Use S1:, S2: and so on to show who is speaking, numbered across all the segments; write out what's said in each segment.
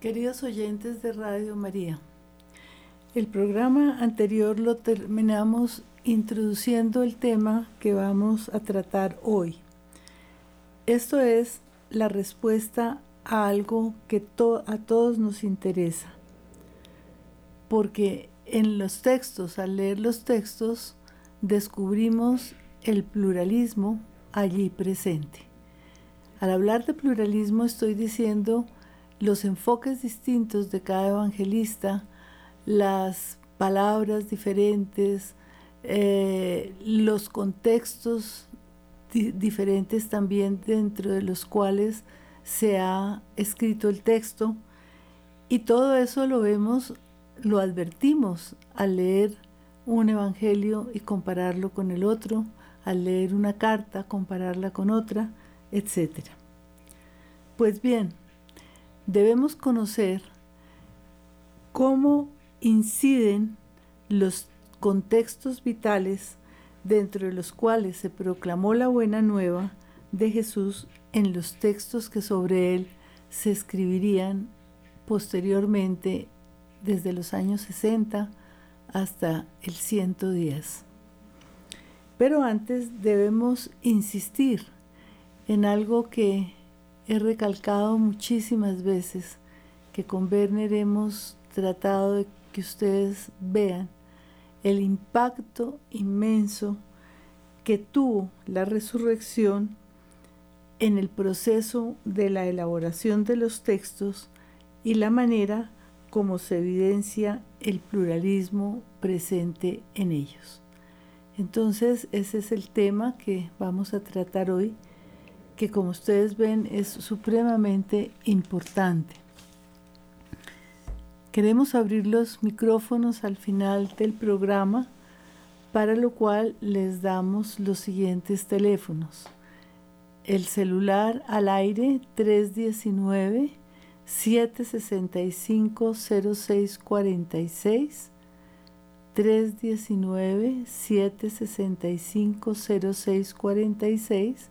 S1: Queridos oyentes de Radio María, el programa anterior lo terminamos introduciendo el tema que vamos a tratar hoy. Esto es la respuesta a algo que a todos nos interesa, porque en los textos, al leer los textos, descubrimos el pluralismo allí presente. Al hablar de pluralismo estoy diciendo los enfoques distintos de cada evangelista, las palabras diferentes, eh, los contextos diferentes también dentro de los cuales se ha escrito el texto. Y todo eso lo vemos, lo advertimos al leer un evangelio y compararlo con el otro, al leer una carta, compararla con otra, etc. Pues bien, debemos conocer cómo inciden los contextos vitales dentro de los cuales se proclamó la buena nueva de Jesús en los textos que sobre él se escribirían posteriormente desde los años 60 hasta el 110. Pero antes debemos insistir en algo que he recalcado muchísimas veces, que con Werner hemos tratado de que ustedes vean el impacto inmenso que tuvo la resurrección en el proceso de la elaboración de los textos y la manera como se evidencia el pluralismo presente en ellos. Entonces ese es el tema que vamos a tratar hoy, que como ustedes ven es supremamente importante. Queremos abrir los micrófonos al final del programa, para lo cual les damos los siguientes teléfonos. El celular al aire 319 765 0646 319 765 0646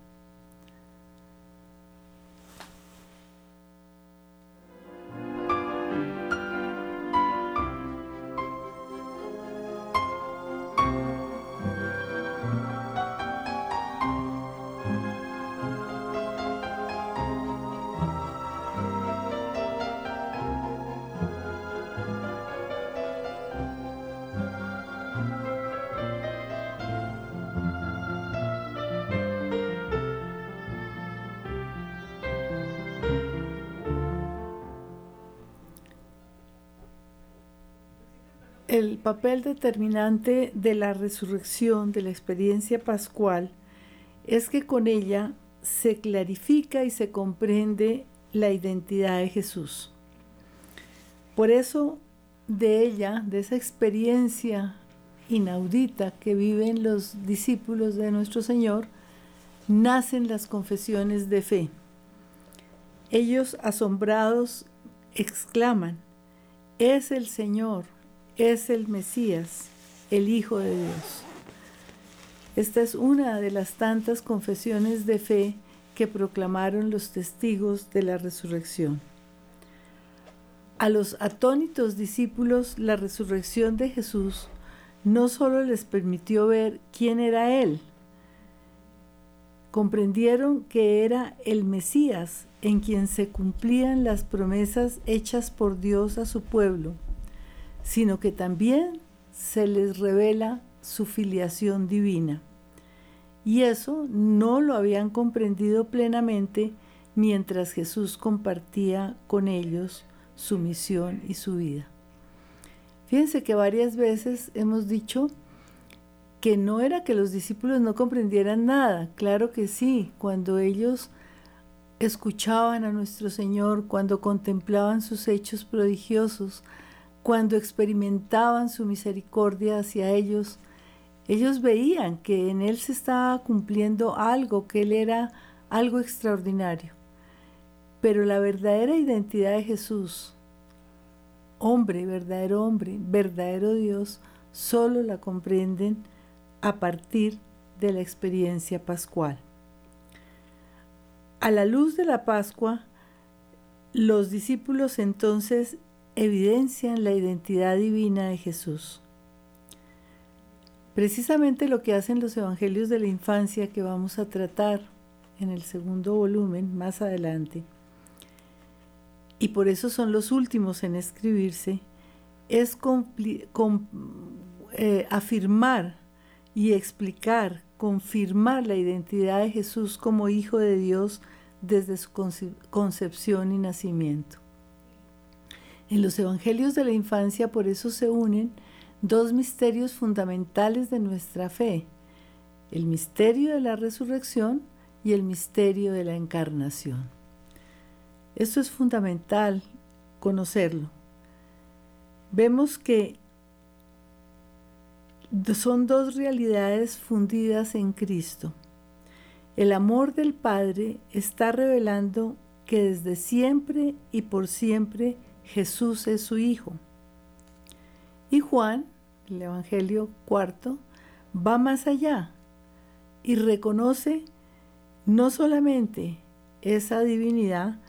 S1: el papel determinante de la resurrección, de la experiencia pascual, es que con ella se clarifica y se comprende la identidad de Jesús. Por eso de ella, de esa experiencia inaudita que viven los discípulos de nuestro Señor, nacen las confesiones de fe. Ellos asombrados exclaman, es el Señor, es el Mesías, el Hijo de Dios. Esta es una de las tantas confesiones de fe que proclamaron los testigos de la resurrección. A los atónitos discípulos la resurrección de Jesús no solo les permitió ver quién era Él, comprendieron que era el Mesías en quien se cumplían las promesas hechas por Dios a su pueblo sino que también se les revela su filiación divina. Y eso no lo habían comprendido plenamente mientras Jesús compartía con ellos su misión y su vida. Fíjense que varias veces hemos dicho que no era que los discípulos no comprendieran nada, claro que sí, cuando ellos escuchaban a nuestro Señor, cuando contemplaban sus hechos prodigiosos, cuando experimentaban su misericordia hacia ellos, ellos veían que en Él se estaba cumpliendo algo, que Él era algo extraordinario. Pero la verdadera identidad de Jesús hombre, verdadero hombre, verdadero Dios, solo la comprenden a partir de la experiencia pascual. A la luz de la Pascua, los discípulos entonces evidencian la identidad divina de Jesús. Precisamente lo que hacen los evangelios de la infancia que vamos a tratar en el segundo volumen más adelante, y por eso son los últimos en escribirse, es eh, afirmar y explicar, confirmar la identidad de Jesús como Hijo de Dios desde su concepción y nacimiento. En los Evangelios de la infancia por eso se unen dos misterios fundamentales de nuestra fe, el misterio de la resurrección y el misterio de la encarnación. Esto es fundamental conocerlo. Vemos que son dos realidades fundidas en Cristo. El amor del Padre está revelando que desde siempre y por siempre Jesús es su Hijo. Y Juan, el Evangelio cuarto, va más allá y reconoce no solamente esa divinidad,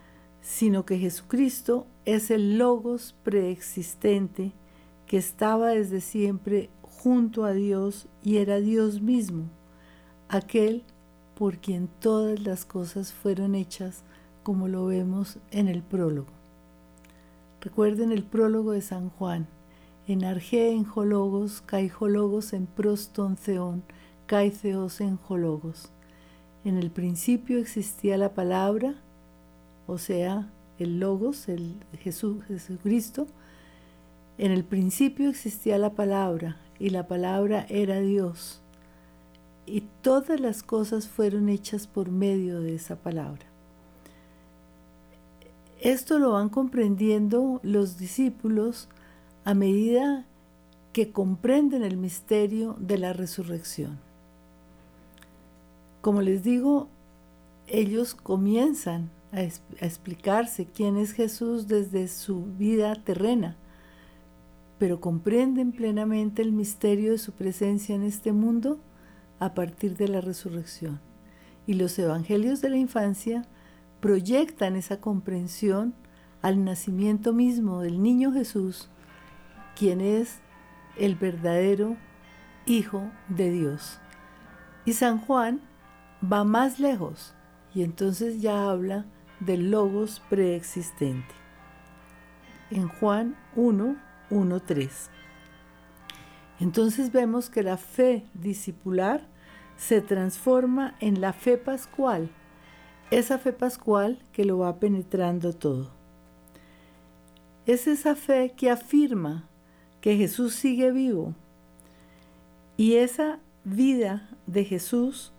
S1: sino que Jesucristo es el logos preexistente que estaba desde siempre junto a Dios y era Dios mismo, aquel por quien todas las cosas fueron hechas, como lo vemos en el prólogo. Recuerden el prólogo de San Juan. En Arge en Jologos, kai Jologos en proston theon, kai theos en Jologos. En el principio existía la palabra, o sea, el Logos, el Jesús, Jesucristo. En el principio existía la palabra, y la palabra era Dios. Y todas las cosas fueron hechas por medio de esa palabra. Esto lo van comprendiendo los discípulos a medida que comprenden el misterio de la resurrección. Como les digo, ellos comienzan a, explicarse quién es Jesús desde su vida terrena, pero comprenden plenamente el misterio de su presencia en este mundo a partir de la resurrección. Y los evangelios de la infancia proyectan esa comprensión al nacimiento mismo del niño Jesús, quien es el verdadero Hijo de Dios. Y San Juan va más lejos y entonces ya habla del logos preexistente. En Juan 1, 1, 3. Entonces vemos que la fe discipular se transforma en la fe pascual esa fe pascual que lo va penetrando todo. Es esa fe que afirma que Jesús sigue vivo y esa vida de Jesús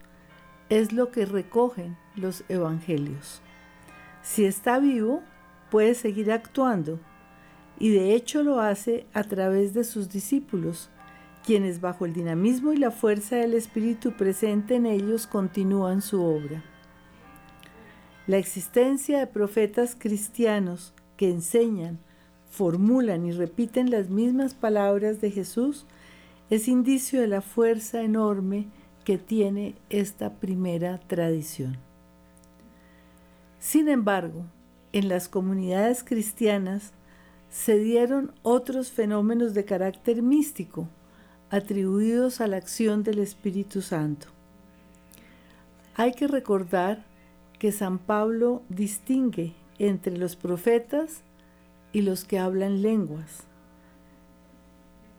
S1: es lo que recogen los evangelios. Si está vivo, puede seguir actuando y de hecho lo hace a través de sus discípulos, quienes bajo el dinamismo y la fuerza del Espíritu presente en ellos continúan su obra. La existencia de profetas cristianos que enseñan, formulan y repiten las mismas palabras de Jesús es indicio de la fuerza enorme que tiene esta primera tradición. Sin embargo, en las comunidades cristianas se dieron otros fenómenos de carácter místico atribuidos a la acción del Espíritu Santo. Hay que recordar que San Pablo distingue entre los profetas y los que hablan lenguas.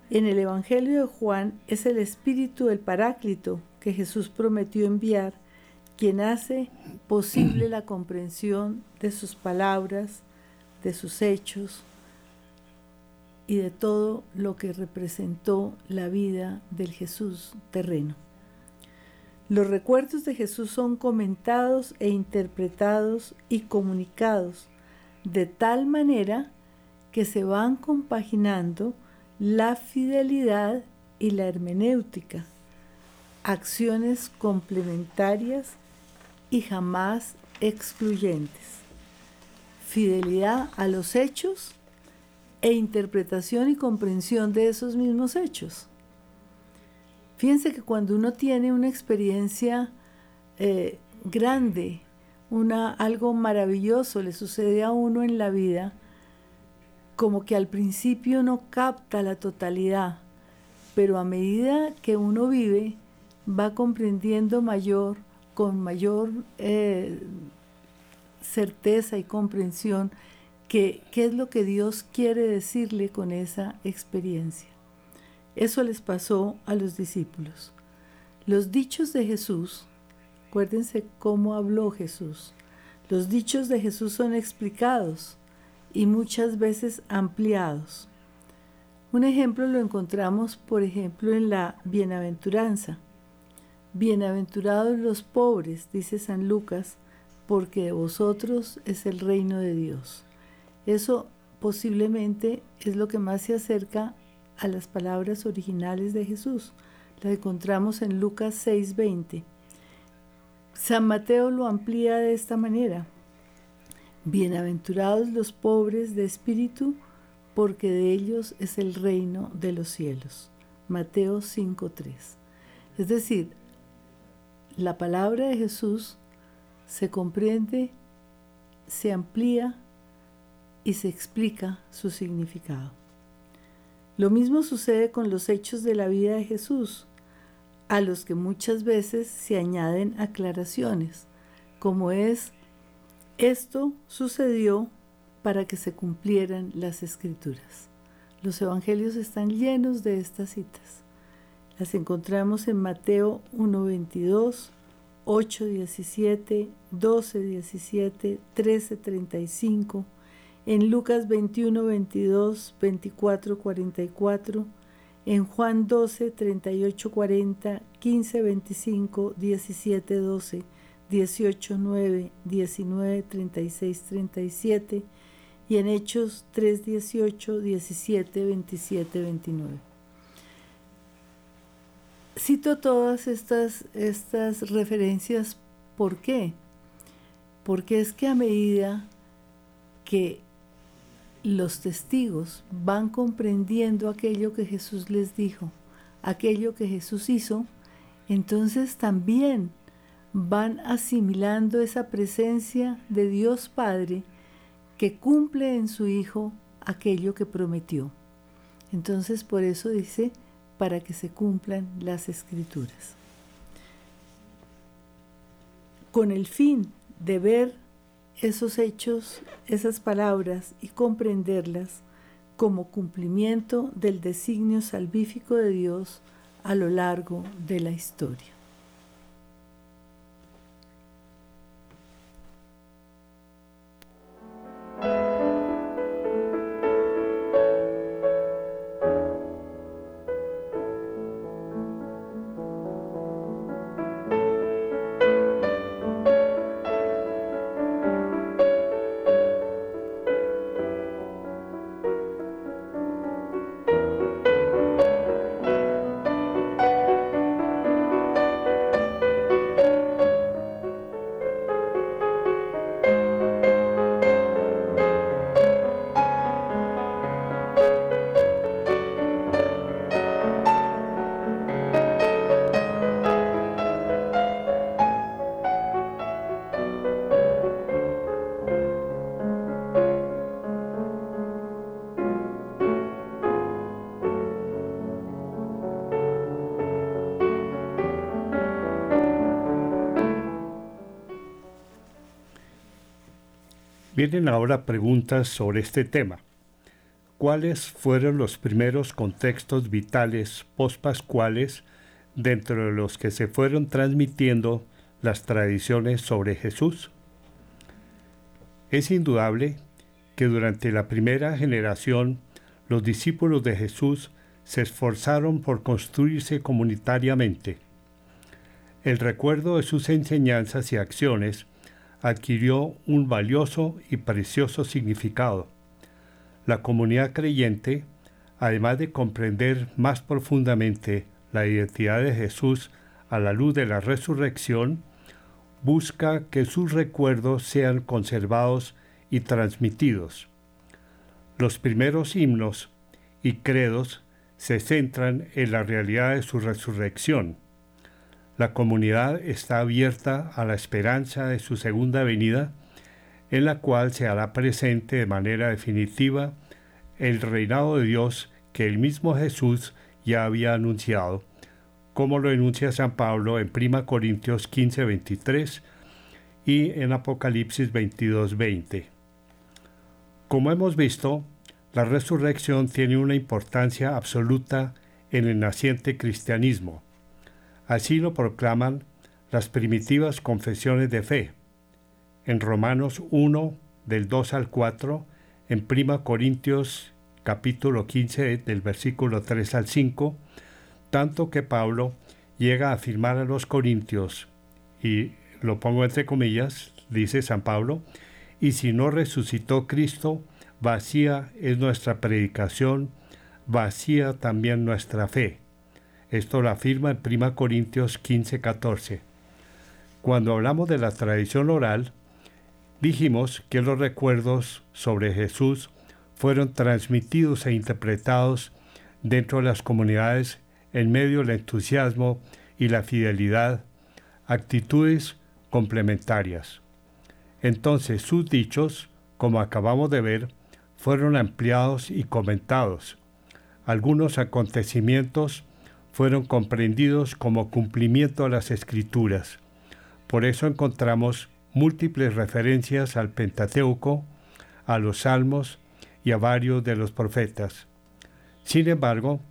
S1: En el Evangelio de Juan es el Espíritu del Paráclito que Jesús prometió enviar quien hace posible la comprensión de sus palabras, de sus hechos y de todo lo que representó la vida del Jesús terreno. Los recuerdos de Jesús son comentados e interpretados y comunicados de tal manera que se van compaginando la fidelidad y la hermenéutica, acciones complementarias y jamás excluyentes. Fidelidad a los hechos, e interpretación y comprensión de esos mismos hechos. Fíjense que cuando uno tiene una experiencia eh, grande, una, algo maravilloso le sucede a uno en la vida, como que al principio no capta la totalidad, pero a medida que uno vive, va comprendiendo mayor, con mayor eh, certeza y comprensión qué es lo que Dios quiere decirle con esa experiencia. Eso les pasó a los discípulos. Los dichos de Jesús, acuérdense cómo habló Jesús. Los dichos de Jesús son explicados y muchas veces ampliados. Un ejemplo lo encontramos, por ejemplo, en la bienaventuranza. Bienaventurados los pobres, dice San Lucas, porque de vosotros es el reino de Dios. Eso posiblemente es lo que más se acerca a las palabras originales de Jesús. La encontramos en Lucas 6:20. San Mateo lo amplía de esta manera. Bienaventurados los pobres de espíritu, porque de ellos es el reino de los cielos. Mateo 5:3. Es decir, la palabra de Jesús se comprende, se amplía y se explica su significado. Lo mismo sucede con los hechos de la vida de Jesús, a los que muchas veces se añaden aclaraciones, como es, esto sucedió para que se cumplieran las escrituras. Los evangelios están llenos de estas citas. Las encontramos en Mateo 1.22, 8.17, 12.17, 13.35, en Lucas 21, 22, 24, 44, en Juan 12, 38, 40, 15, 25, 17, 12, 18, 9, 19, 36, 37 y en Hechos 3, 18, 17, 27, 29. Cito todas estas, estas referencias, ¿por qué? Porque es que a medida que los testigos van comprendiendo aquello que Jesús les dijo, aquello que Jesús hizo, entonces también van asimilando esa presencia de Dios Padre que cumple en su Hijo aquello que prometió. Entonces por eso dice, para que se cumplan las escrituras. Con el fin de ver esos hechos, esas palabras y comprenderlas como cumplimiento del designio salvífico de Dios a lo largo de la historia.
S2: Vienen ahora preguntas sobre este tema. ¿Cuáles fueron los primeros contextos vitales pospascuales dentro de los que se fueron transmitiendo las tradiciones sobre Jesús? Es indudable que durante la primera generación los discípulos de Jesús se esforzaron por construirse comunitariamente. El recuerdo de sus enseñanzas y acciones adquirió un valioso y precioso significado. La comunidad creyente, además de comprender más profundamente la identidad de Jesús a la luz de la resurrección, busca que sus recuerdos sean conservados y transmitidos. Los primeros himnos y credos se centran en la realidad de su resurrección. La comunidad está abierta a la esperanza de su segunda venida, en la cual se hará presente de manera definitiva el reinado de Dios que el mismo Jesús ya había anunciado, como lo enuncia San Pablo en 1 Corintios 15, 23 y en Apocalipsis 22, 20. Como hemos visto, la resurrección tiene una importancia absoluta en el naciente cristianismo. Así lo proclaman las primitivas confesiones de fe. En Romanos 1, del 2 al 4, en 1 Corintios capítulo 15 del versículo 3 al 5, tanto que Pablo llega a afirmar a los corintios, y lo pongo entre comillas, dice San Pablo, y si no resucitó Cristo, vacía es nuestra predicación, vacía también nuestra fe. Esto lo afirma en 1 Corintios 15, 14. Cuando hablamos de la tradición oral, dijimos que los recuerdos sobre Jesús fueron transmitidos e interpretados dentro de las comunidades en medio del entusiasmo y la fidelidad, actitudes complementarias. Entonces sus dichos, como acabamos de ver, fueron ampliados y comentados. Algunos acontecimientos fueron comprendidos como cumplimiento de las escrituras. Por eso encontramos múltiples referencias al Pentateuco, a los Salmos y a varios de los profetas. Sin embargo,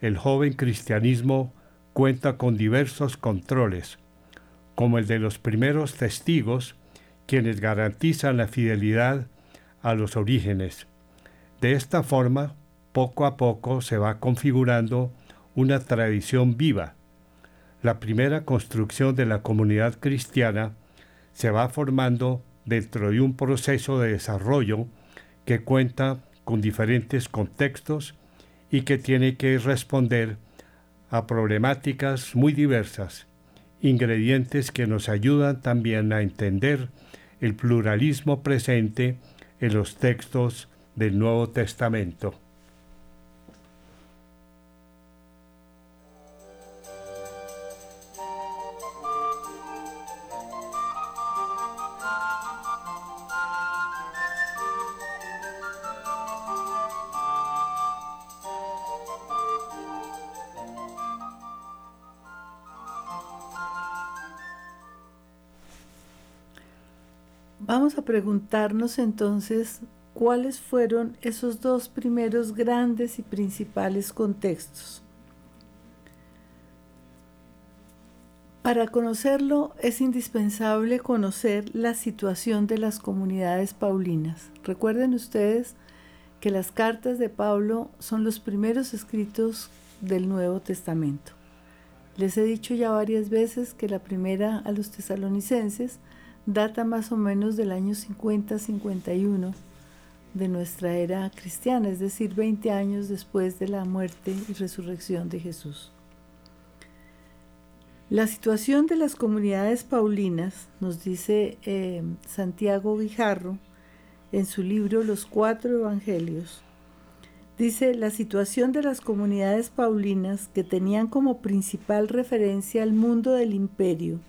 S2: el joven cristianismo cuenta con diversos controles, como el de los primeros testigos, quienes garantizan la fidelidad a los orígenes. De esta forma, poco a poco se va configurando una tradición viva. La primera construcción de la comunidad cristiana se va formando dentro de un proceso de desarrollo que cuenta con diferentes contextos y que tiene que responder a problemáticas muy diversas, ingredientes que nos ayudan también a entender el pluralismo presente en los textos del Nuevo Testamento.
S1: Entonces cuáles fueron esos dos primeros grandes y principales contextos. Para conocerlo es indispensable conocer la situación de las comunidades paulinas. Recuerden ustedes que las cartas de Pablo son los primeros escritos del Nuevo Testamento. Les he dicho ya varias veces que la primera a los tesalonicenses data más o menos del año 50-51 de nuestra era cristiana, es decir, 20 años después de la muerte y resurrección de Jesús. La situación de las comunidades paulinas, nos dice eh, Santiago Guijarro en su libro Los Cuatro Evangelios, dice la situación de las comunidades paulinas que tenían como principal referencia al mundo del imperio,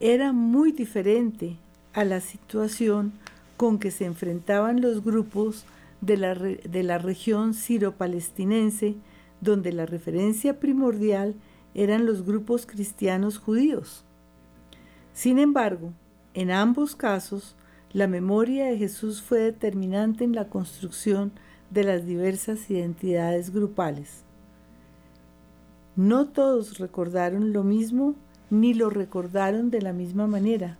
S1: era muy diferente a la situación con que se enfrentaban los grupos de la, de la región siro-palestinense, donde la referencia primordial eran los grupos cristianos judíos. Sin embargo, en ambos casos, la memoria de Jesús fue determinante en la construcción de las diversas identidades grupales. No todos recordaron lo mismo ni lo recordaron de la misma manera,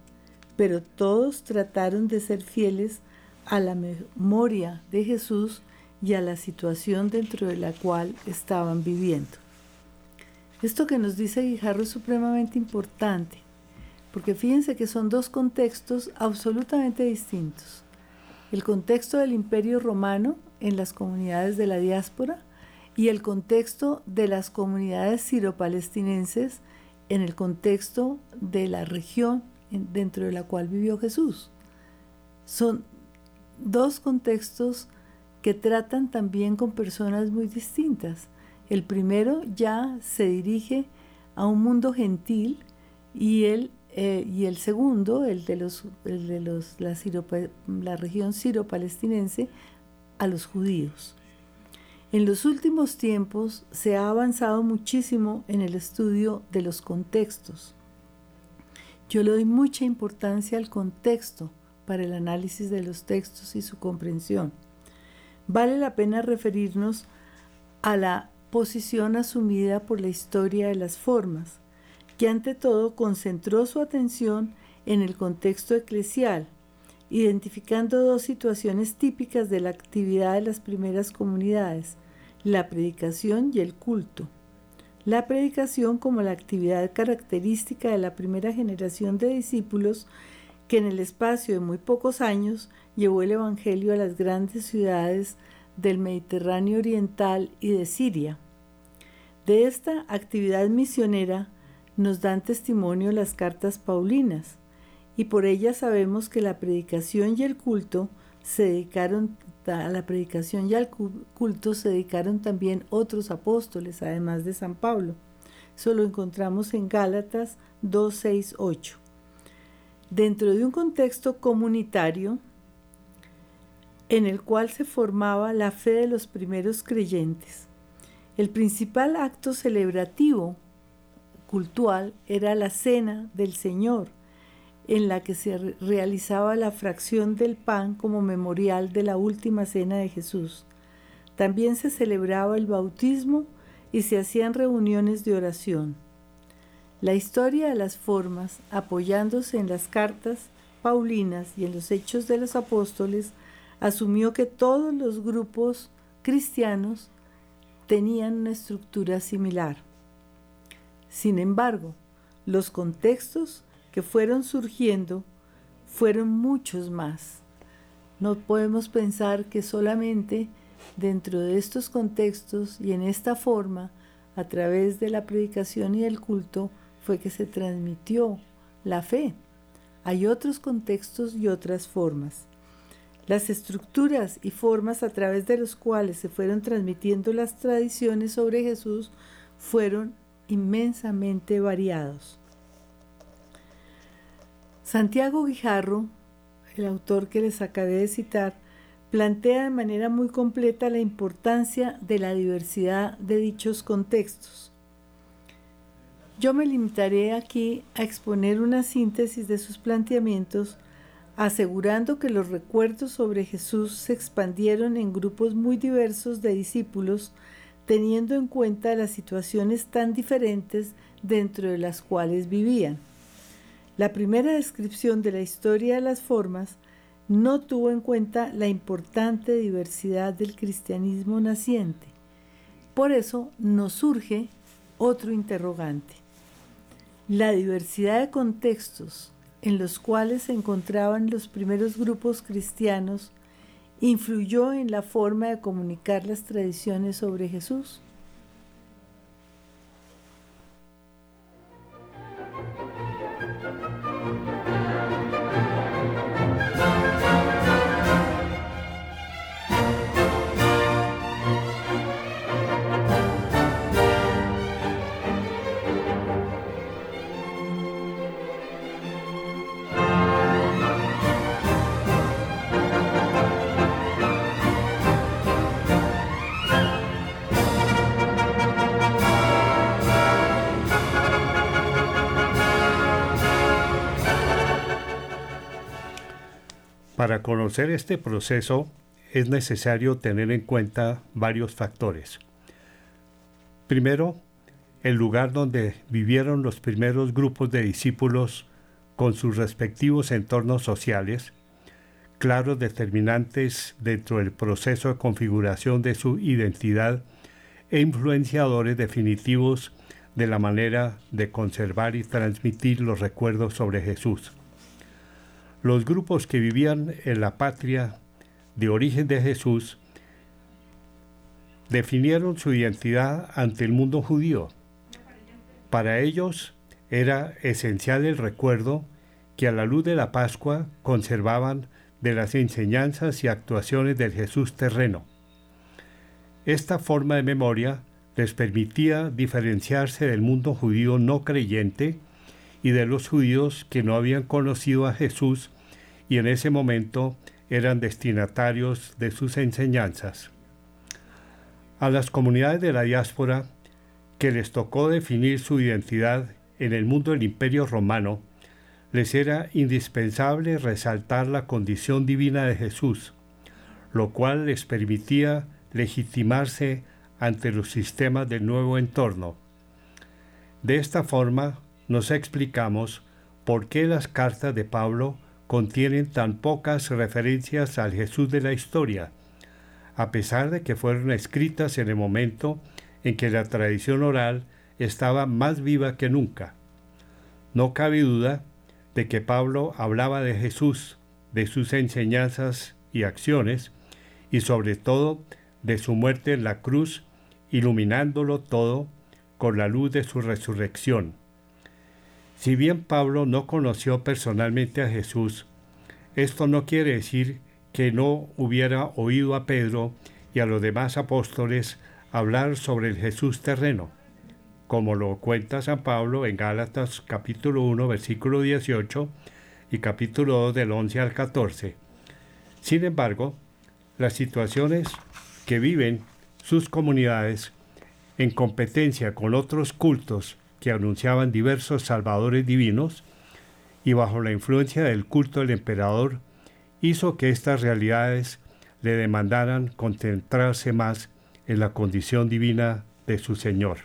S1: pero todos trataron de ser fieles a la memoria de Jesús y a la situación dentro de la cual estaban viviendo. Esto que nos dice Guijarro es supremamente importante, porque fíjense que son dos contextos absolutamente distintos. El contexto del imperio romano en las comunidades de la diáspora y el contexto de las comunidades siropalestinenses en el contexto de la región dentro de la cual vivió Jesús. Son dos contextos que tratan también con personas muy distintas. El primero ya se dirige a un mundo gentil y el, eh, y el segundo, el de, los, de los, la, la región a los judíos. En los últimos tiempos se ha avanzado muchísimo en el estudio de los contextos. Yo le doy mucha importancia al contexto para el análisis de los textos y su comprensión. Vale la pena referirnos a la posición asumida por la historia de las formas, que ante todo concentró su atención en el contexto eclesial, identificando dos situaciones típicas de la actividad de las primeras comunidades, la predicación y el culto. La predicación como la actividad característica de la primera generación de discípulos que en el espacio de muy pocos años llevó el Evangelio a las grandes ciudades del Mediterráneo Oriental y de Siria. De esta actividad misionera nos dan testimonio las cartas paulinas, y por ellas sabemos que la predicación y el culto se dedicaron a la predicación y al culto se dedicaron también otros apóstoles, además de San Pablo. Eso lo encontramos en Gálatas 2, 6, 8. Dentro de un contexto comunitario en el cual se formaba la fe de los primeros creyentes, el principal acto celebrativo cultural era la cena del Señor, en la que se realizaba la fracción del pan como memorial de la última cena de Jesús. También se celebraba el bautismo y se hacían reuniones de oración. La historia de las formas, apoyándose en las cartas paulinas y en los hechos de los apóstoles, asumió que todos los grupos cristianos tenían una estructura similar. Sin embargo, los contextos que fueron surgiendo fueron muchos más. No podemos pensar que solamente dentro de estos contextos y en esta forma, a través de la predicación y el culto, fue que se transmitió la fe. Hay otros contextos y otras formas. Las estructuras y formas a través de los cuales se fueron transmitiendo las tradiciones sobre Jesús fueron inmensamente variados. Santiago Guijarro, el autor que les acabé de citar, plantea de manera muy completa la importancia de la diversidad de dichos contextos. Yo me limitaré aquí a exponer una síntesis de sus planteamientos, asegurando que los recuerdos sobre Jesús se expandieron en grupos muy diversos de discípulos, teniendo en cuenta las situaciones tan diferentes dentro de las cuales vivían. La primera descripción de la historia de las formas no tuvo en cuenta la importante diversidad del cristianismo naciente. Por eso nos surge otro interrogante. La diversidad de contextos en los cuales se encontraban los primeros grupos cristianos influyó en la forma de comunicar las tradiciones sobre Jesús.
S2: Para conocer este proceso es necesario tener en cuenta varios factores. Primero, el lugar donde vivieron los primeros grupos de discípulos con sus respectivos entornos sociales, claros determinantes dentro del proceso de configuración de su identidad e influenciadores definitivos de la manera de conservar y transmitir los recuerdos sobre Jesús. Los grupos que vivían en la patria de origen de Jesús definieron su identidad ante el mundo judío. Para ellos era esencial el recuerdo que a la luz de la Pascua conservaban de las enseñanzas y actuaciones del Jesús terreno. Esta forma de memoria les permitía diferenciarse del mundo judío no creyente y de los judíos que no habían conocido a Jesús y en ese momento eran destinatarios de sus enseñanzas. A las comunidades de la diáspora que les tocó definir su identidad en el mundo del imperio romano, les era indispensable resaltar la condición divina de Jesús, lo cual les permitía legitimarse ante los sistemas del nuevo entorno. De esta forma nos explicamos por qué las cartas de Pablo contienen tan pocas referencias al Jesús de la historia, a pesar de que fueron escritas en el momento en que la tradición oral estaba más viva que nunca. No cabe duda de que Pablo hablaba de Jesús, de sus enseñanzas y acciones, y sobre todo de su muerte en la cruz, iluminándolo todo con la luz de su resurrección. Si bien Pablo no conoció personalmente a Jesús, esto no quiere decir que no hubiera oído a Pedro y a los demás apóstoles hablar sobre el Jesús terreno, como lo cuenta San Pablo en Gálatas capítulo 1 versículo 18 y capítulo 2 del 11 al 14. Sin embargo, las situaciones que viven sus comunidades en competencia con otros cultos que anunciaban diversos salvadores divinos y bajo la influencia del culto del emperador, hizo que estas realidades le demandaran concentrarse más en la condición divina de su Señor.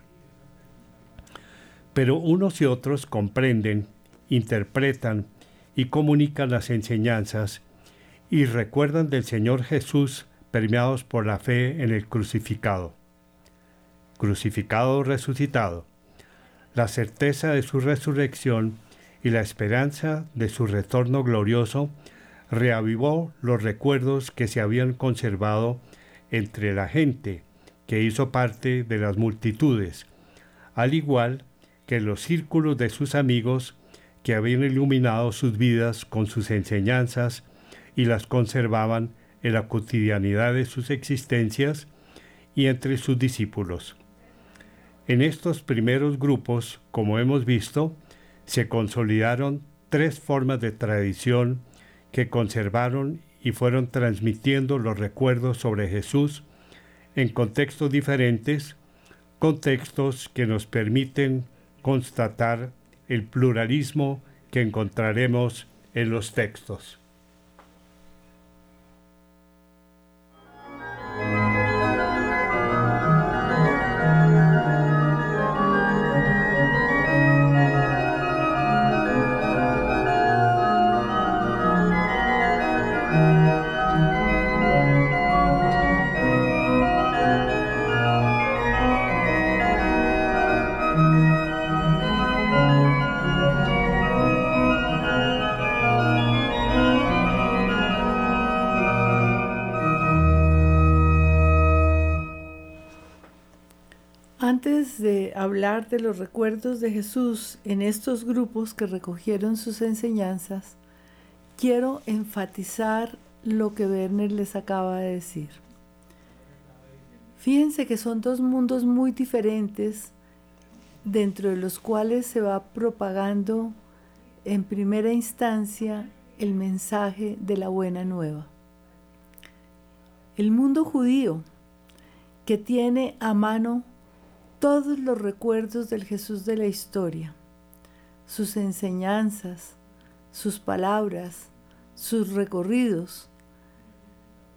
S2: Pero unos y otros comprenden, interpretan y comunican las enseñanzas y recuerdan del Señor Jesús permeados por la fe en el crucificado. Crucificado resucitado. La certeza de su resurrección y la esperanza de su retorno glorioso reavivó los recuerdos que se habían conservado entre la gente que hizo parte de las multitudes, al igual que los círculos de sus amigos que habían iluminado sus vidas con sus enseñanzas y las conservaban en la cotidianidad de sus existencias y entre sus discípulos. En estos primeros grupos, como hemos visto, se consolidaron tres formas de tradición que conservaron y fueron transmitiendo los recuerdos sobre Jesús en contextos diferentes, contextos que nos permiten constatar el pluralismo que encontraremos en los textos.
S1: De los recuerdos de Jesús en estos grupos que recogieron sus enseñanzas, quiero enfatizar lo que Werner les acaba de decir. Fíjense que son dos mundos muy diferentes dentro de los cuales se va propagando en primera instancia el mensaje de la buena nueva. El mundo judío, que tiene a mano todos los recuerdos del Jesús de la historia, sus enseñanzas, sus palabras, sus recorridos.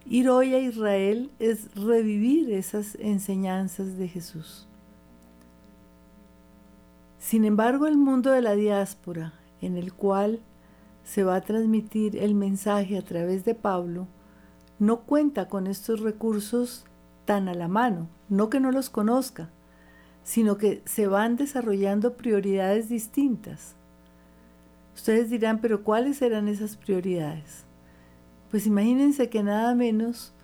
S1: Ir hoy a Israel es revivir esas enseñanzas de Jesús. Sin embargo, el mundo de la diáspora, en el cual se va a transmitir el mensaje a través de Pablo, no cuenta con estos recursos tan a la mano, no que no los conozca, sino que se van desarrollando prioridades distintas. Ustedes dirán, pero ¿cuáles eran esas prioridades? Pues imagínense que nada menos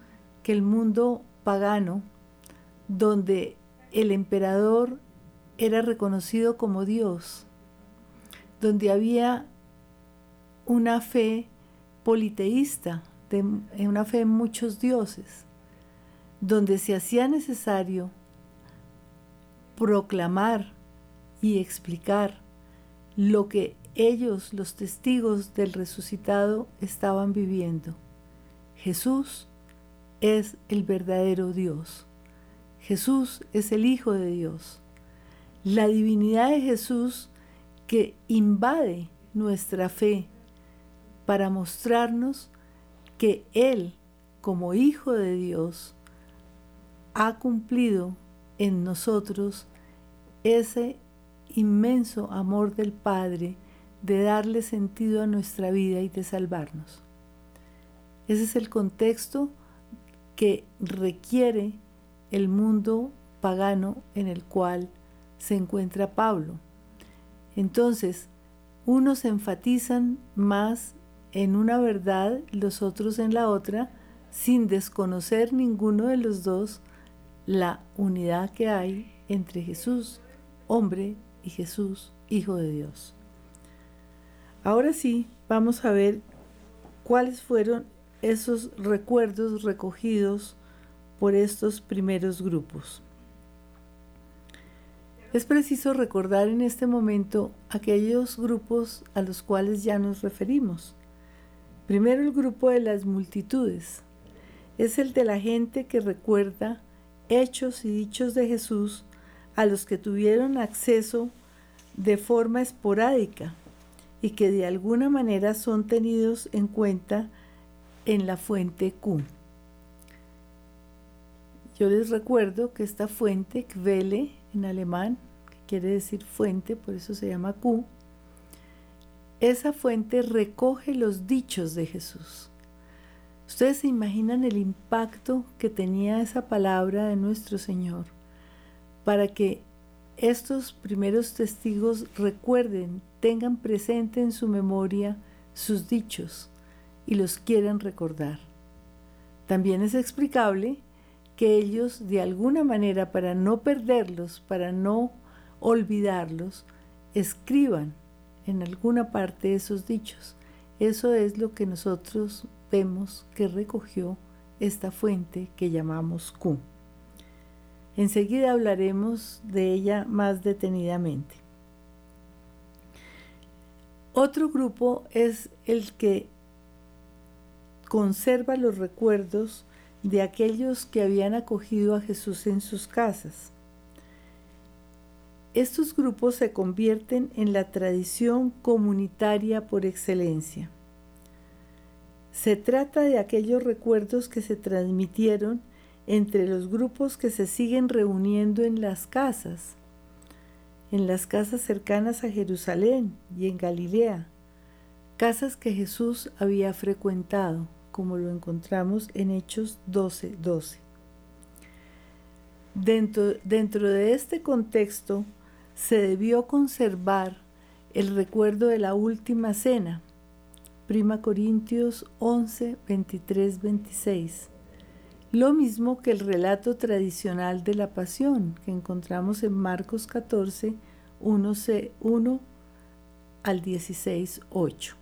S1: que el mundo pagano, donde el emperador era reconocido como Dios, donde había una fe politeísta, una fe en muchos dioses, donde se hacía necesario proclamar y explicar lo que ellos, los testigos del resucitado, estaban viviendo. Jesús es el verdadero Dios. Jesús es el Hijo de Dios. La divinidad de Jesús que invade nuestra fe para mostrarnos que Él, como Hijo de Dios, ha cumplido en nosotros ese inmenso amor del Padre de darle sentido a nuestra vida y de salvarnos. Ese es el contexto que requiere el mundo pagano en el cual se encuentra Pablo. Entonces, unos enfatizan más en una verdad, los otros en la otra, sin desconocer ninguno de los dos la unidad que hay entre Jesús, hombre, y Jesús, Hijo de Dios. Ahora sí, vamos a ver cuáles fueron esos recuerdos recogidos por estos primeros grupos. Es preciso recordar en este momento aquellos grupos a los cuales ya nos referimos. Primero el grupo de las multitudes. Es el de la gente que recuerda hechos y dichos de Jesús a los que tuvieron acceso de forma esporádica y que de alguna manera son tenidos en cuenta en la fuente Q. Yo les recuerdo que esta fuente, Quelle en alemán, que quiere decir fuente, por eso se llama Q, esa fuente recoge los dichos de Jesús. Ustedes se imaginan el impacto que tenía esa palabra de nuestro Señor para que estos primeros testigos recuerden, tengan presente en su memoria sus dichos y los quieran recordar. También es explicable que ellos de alguna manera, para no perderlos, para no olvidarlos, escriban en alguna parte esos dichos. Eso es lo que nosotros vemos que recogió esta fuente que llamamos Q. Enseguida hablaremos de ella más detenidamente. Otro grupo es el que conserva los recuerdos de aquellos que habían acogido a Jesús en sus casas. Estos grupos se convierten en la tradición comunitaria por excelencia. Se trata de aquellos recuerdos que se transmitieron entre los grupos que se siguen reuniendo en las casas, en las casas cercanas a Jerusalén y en Galilea, casas que Jesús había frecuentado, como lo encontramos en Hechos 12:12. 12. Dentro, dentro de este contexto se debió conservar el recuerdo de la última cena, Prima Corintios 11, 23, 26 lo mismo que el relato tradicional de la pasión que encontramos en Marcos 14, 1, 1 al 16, 8.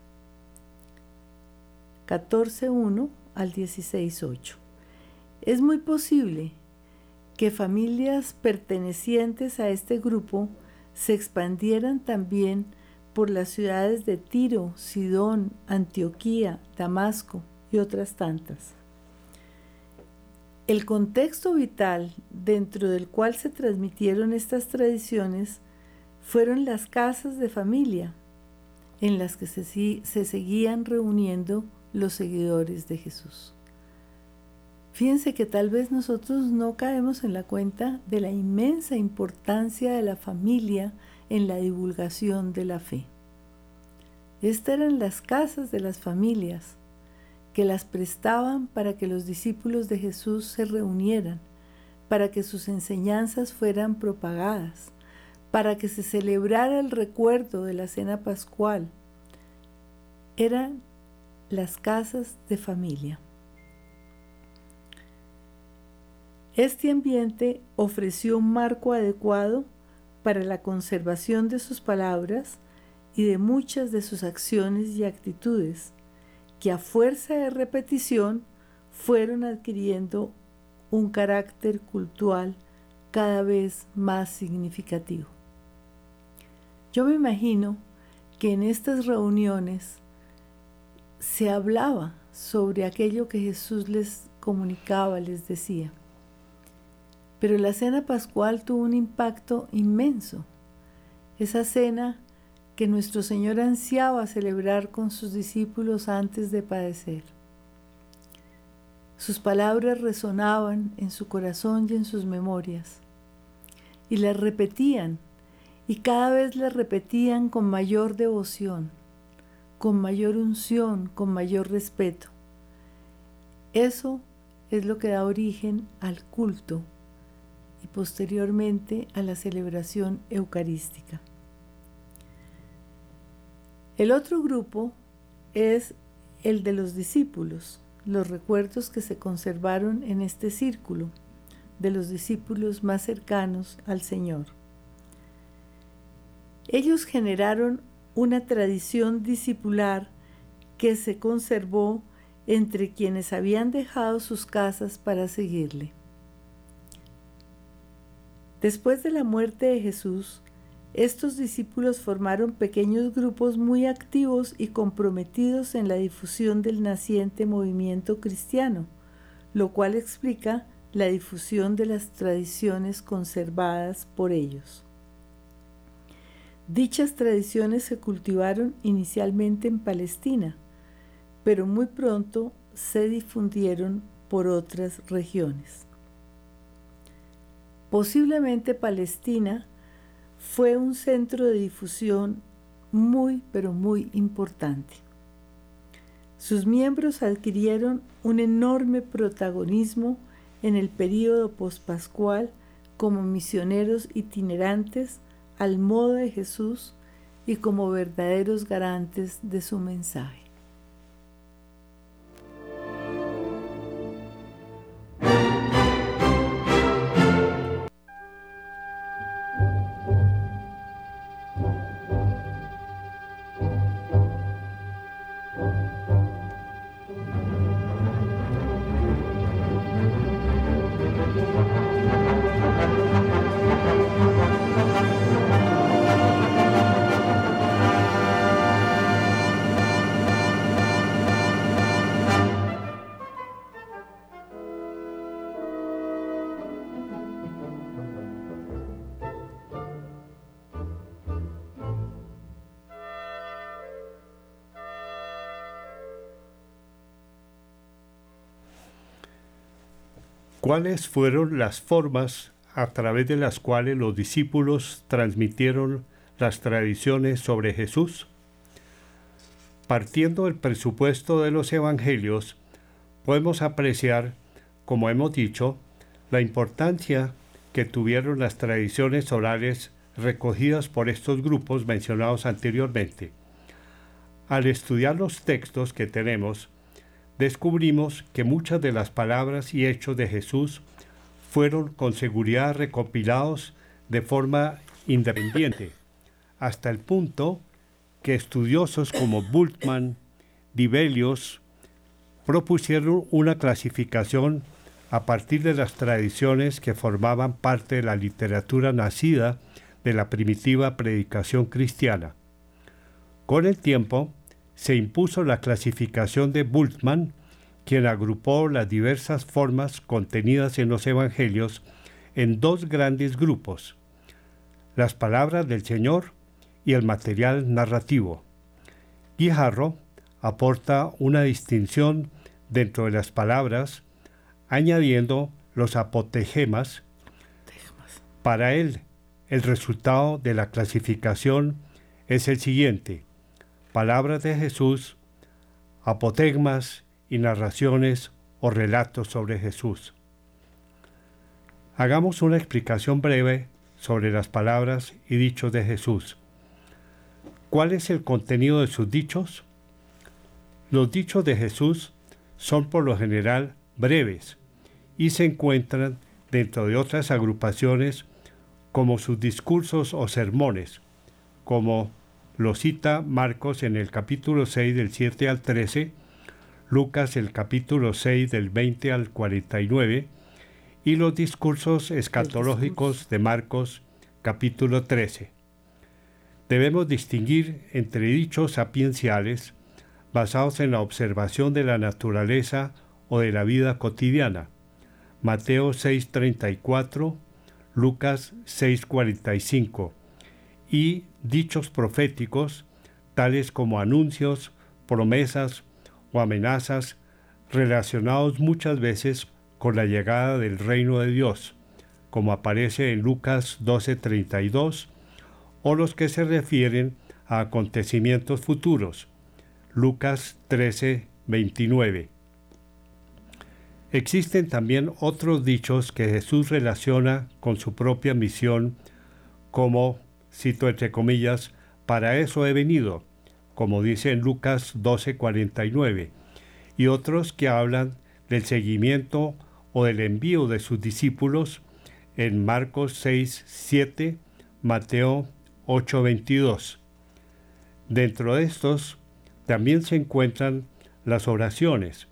S1: 14, 1 al 16, 8. Es muy posible que familias pertenecientes a este grupo se expandieran también por las ciudades de Tiro, Sidón, Antioquía, Damasco y otras tantas. El contexto vital dentro del cual se transmitieron estas tradiciones fueron las casas de familia en las que se, se seguían reuniendo los seguidores de Jesús. Fíjense que tal vez nosotros no caemos en la cuenta de la inmensa importancia de la familia en la divulgación de la fe. Estas eran las casas de las familias que las prestaban para que los discípulos de Jesús se reunieran, para que sus enseñanzas fueran propagadas, para que se celebrara el recuerdo de la cena pascual. Eran las casas de familia. Este ambiente ofreció un marco adecuado para la conservación de sus palabras y de muchas de sus acciones y actitudes, que a fuerza de repetición fueron adquiriendo un carácter cultural cada vez más significativo. Yo me imagino que en estas reuniones se hablaba sobre aquello que Jesús les comunicaba, les decía. Pero la cena pascual tuvo un impacto inmenso. Esa cena que nuestro Señor ansiaba celebrar con sus discípulos antes de padecer. Sus palabras resonaban en su corazón y en sus memorias, y las repetían, y cada vez las repetían con mayor devoción, con mayor unción, con mayor respeto. Eso es lo que da origen al culto y posteriormente a la celebración eucarística. El otro grupo es el de los discípulos, los recuerdos que se conservaron en este círculo de los discípulos más cercanos al Señor. Ellos generaron una tradición discipular que se conservó entre quienes habían dejado sus casas para seguirle. Después de la muerte de Jesús, estos discípulos formaron pequeños grupos muy activos y comprometidos en la difusión del naciente movimiento cristiano, lo cual explica la difusión de las tradiciones conservadas por ellos. Dichas tradiciones se cultivaron inicialmente en Palestina, pero muy pronto se difundieron por otras regiones. Posiblemente Palestina fue un centro de difusión muy, pero muy importante. Sus miembros adquirieron un enorme protagonismo en el período pospascual como misioneros itinerantes al modo de Jesús y como verdaderos garantes de su mensaje.
S2: ¿Cuáles fueron las formas a través de las cuales los discípulos transmitieron las tradiciones sobre Jesús? Partiendo del presupuesto de los evangelios, podemos apreciar, como hemos dicho, la importancia que tuvieron las tradiciones orales recogidas por estos grupos mencionados anteriormente. Al estudiar los textos que tenemos, descubrimos que muchas de las palabras y hechos de Jesús fueron con seguridad recopilados de forma independiente, hasta el punto que estudiosos como Bultmann, Dibelius, propusieron una clasificación a partir de las tradiciones que formaban parte de la literatura nacida de la primitiva predicación cristiana. Con el tiempo, se impuso la clasificación de Bultmann, quien agrupó las diversas formas contenidas en los Evangelios en dos grandes grupos, las palabras del Señor y el material narrativo. Guijarro aporta una distinción dentro de las palabras, añadiendo los apotegemas. Para él, el resultado de la clasificación es el siguiente palabras de Jesús, apotegmas y narraciones o relatos sobre Jesús. Hagamos una explicación breve sobre las palabras y dichos de Jesús. ¿Cuál es el contenido de sus dichos? Los dichos de Jesús son por lo general breves y se encuentran dentro de otras agrupaciones como sus discursos o sermones, como lo cita Marcos en el capítulo 6 del 7 al 13, Lucas el capítulo 6 del 20 al 49 y los discursos escatológicos de Marcos capítulo 13. Debemos distinguir entre dichos sapienciales basados en la observación de la naturaleza o de la vida cotidiana. Mateo 6:34, Lucas 6:45 y dichos proféticos tales como anuncios, promesas o amenazas relacionados muchas veces con la llegada del reino de Dios, como aparece en Lucas 12:32, o los que se refieren a acontecimientos futuros, Lucas 13:29. Existen también otros dichos que Jesús relaciona con su propia misión, como, cito entre comillas, para eso he venido, como dice en Lucas 12:49, y otros que hablan del seguimiento o del envío de sus discípulos en Marcos 6:7, Mateo 8:22. Dentro de estos también se encuentran las oraciones.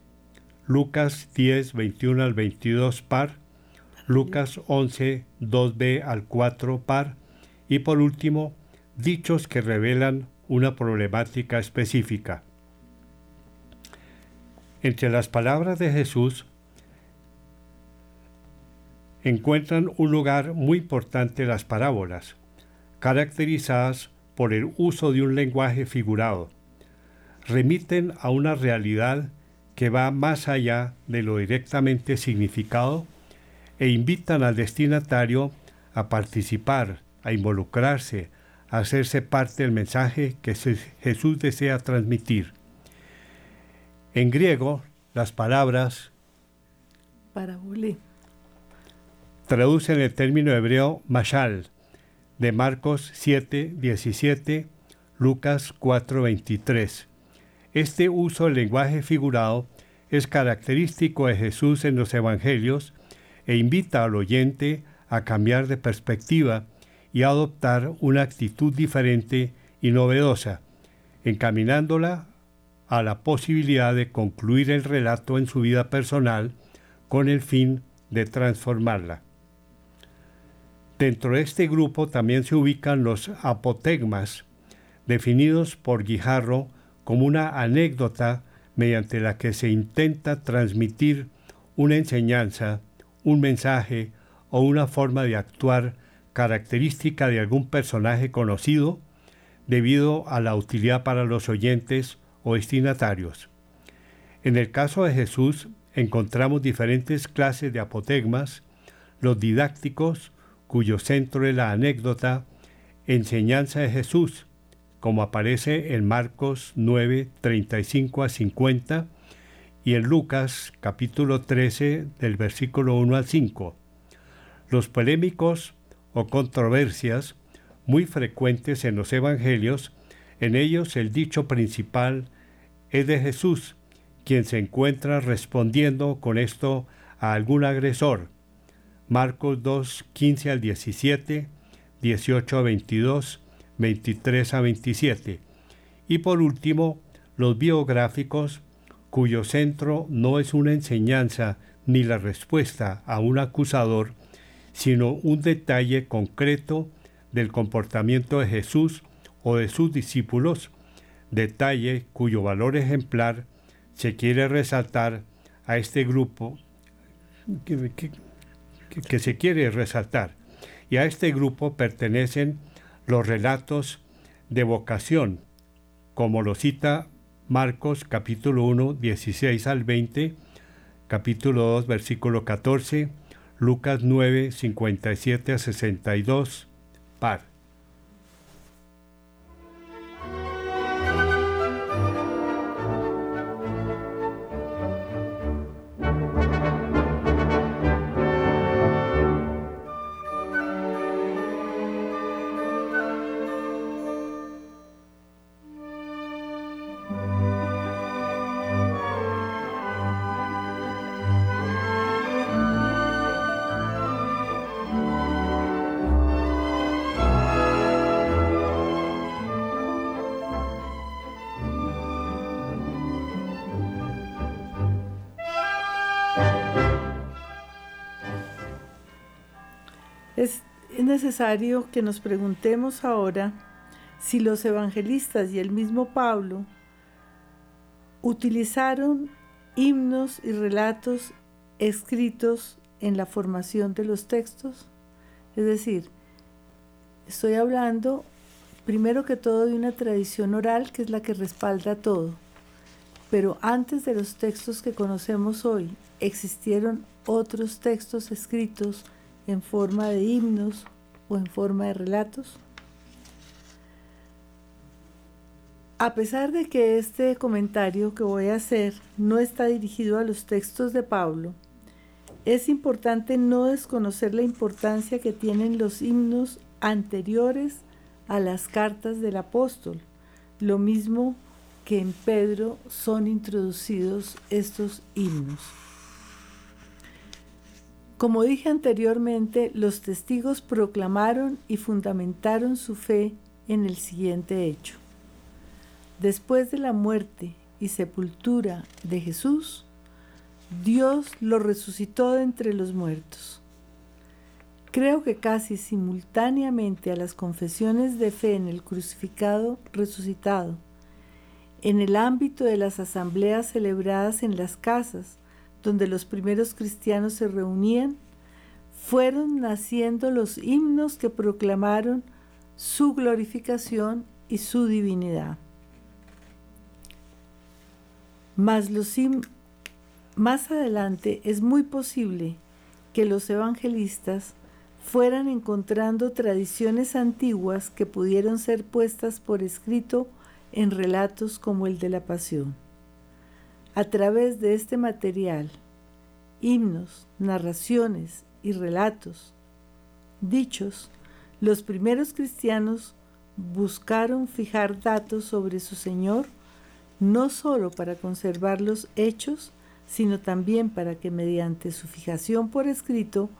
S2: Lucas 10, 21 al 22 par, Lucas 11, 2b al 4 par, y por último, dichos que revelan una problemática específica. Entre las palabras de Jesús encuentran un lugar muy importante las parábolas, caracterizadas por el uso de un lenguaje figurado. Remiten a una realidad que va más allá de lo directamente significado e invitan al destinatario a participar, a involucrarse, a hacerse parte del mensaje que Jesús desea transmitir. En griego, las palabras
S1: Parabole.
S2: traducen el término hebreo mashal, de Marcos 7, 17, Lucas 4, 23. Este uso del lenguaje figurado es característico de Jesús en los Evangelios e invita al oyente a cambiar de perspectiva y adoptar una actitud diferente y novedosa, encaminándola a la posibilidad de concluir el relato en su vida personal con el fin de transformarla. Dentro de este grupo también se ubican los apotegmas, definidos por Guijarro como una anécdota mediante la que se intenta transmitir una enseñanza, un mensaje o una forma de actuar característica de algún personaje conocido debido a la utilidad para los oyentes o destinatarios. En el caso de Jesús encontramos diferentes clases de apotegmas, los didácticos, cuyo centro es la anécdota, enseñanza de Jesús, como aparece en Marcos 9, 35 a 50 y en Lucas capítulo 13 del versículo 1 al 5. Los polémicos o controversias muy frecuentes en los evangelios en ellos el dicho principal es de Jesús, quien se encuentra respondiendo con esto a algún agresor. Marcos 2, 15 al 17, 18 a 22, 23 a 27. Y por último, los biográficos, cuyo centro no es una enseñanza ni la respuesta a un acusador, sino un detalle concreto del comportamiento de Jesús o de sus discípulos, detalle cuyo valor ejemplar se quiere resaltar a este grupo que, se quiere resaltar. Y a este grupo pertenecen los relatos de vocación, como lo cita Marcos capítulo 1, 16 al 20, capítulo 2, versículo 14, Lucas 9, 57 a 62, par.
S1: Necesario que nos preguntemos ahora si los evangelistas y el mismo Pablo utilizaron himnos y relatos escritos en la formación de los textos. Es decir, estoy hablando primero que todo de una tradición oral que es la que respalda todo. Pero antes de los textos que conocemos hoy, existieron otros textos escritos en forma de himnos o en forma de relatos. A pesar de que este comentario que voy a hacer no está dirigido a los textos de Pablo, es importante no desconocer la importancia que tienen los himnos anteriores a las cartas del apóstol, lo mismo que en Pedro son introducidos estos himnos. Como dije anteriormente, los testigos proclamaron y fundamentaron su fe en el siguiente hecho. Después de la muerte y sepultura de Jesús, Dios lo resucitó de entre los muertos. Creo que casi simultáneamente a las confesiones de fe en el crucificado resucitado, en el ámbito de las asambleas celebradas en las casas donde los primeros cristianos se reunían, fueron naciendo los himnos que proclamaron su glorificación y su divinidad. Los más adelante es muy posible que los evangelistas fueran encontrando tradiciones antiguas que pudieron ser puestas por escrito en relatos como el de la Pasión. A través de este material, himnos, narraciones y relatos, dichos, los primeros cristianos buscaron fijar datos sobre su Señor, no sólo para conservar los hechos, sino también para que mediante su fijación por escrito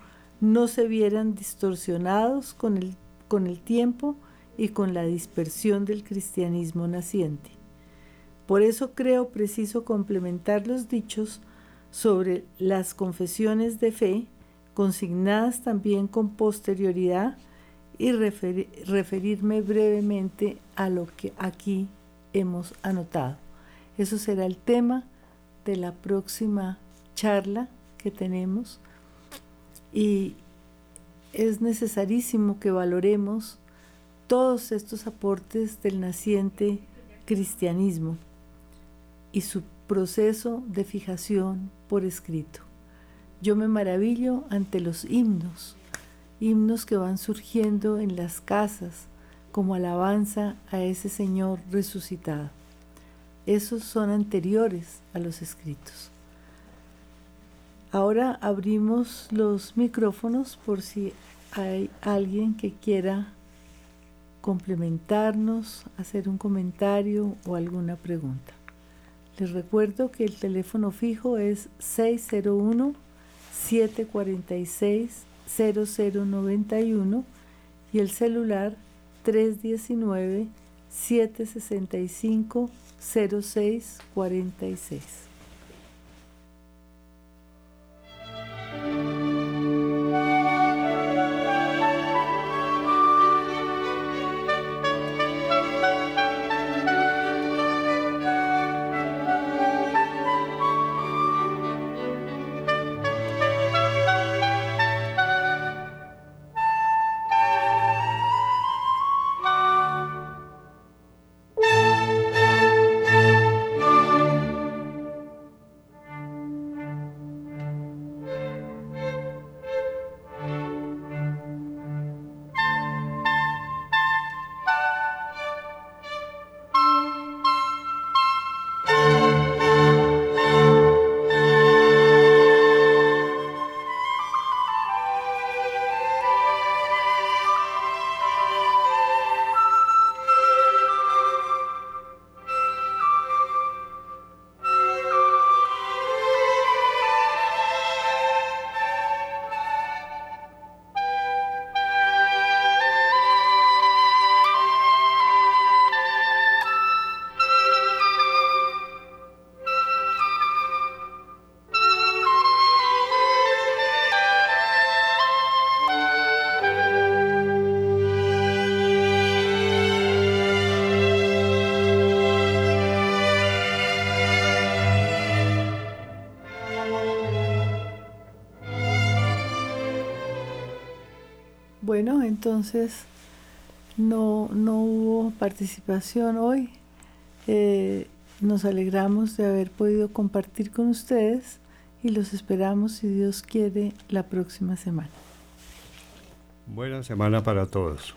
S1: no se vieran distorsionados con el, con el tiempo y con la dispersión del cristianismo naciente. Por eso creo preciso complementar los dichos sobre las confesiones de fe, consignadas también con posterioridad, y referirme brevemente a lo que aquí hemos anotado. Eso será el tema de la próxima charla que tenemos y es necesarísimo que valoremos todos estos aportes del naciente cristianismo y su proceso de fijación por escrito. Yo me maravillo ante los himnos, himnos que van surgiendo en las casas como alabanza a ese Señor resucitado. Esos son anteriores a los escritos. Ahora abrimos los micrófonos por si hay alguien que quiera complementarnos, hacer un comentario o alguna pregunta. Les recuerdo que el teléfono fijo es 601 746 0091 y el celular 319 Bueno, entonces no, no hubo participación hoy. Eh, nos alegramos de haber podido compartir con ustedes y los esperamos, si Dios quiere, la próxima semana.
S2: Buena semana para todos.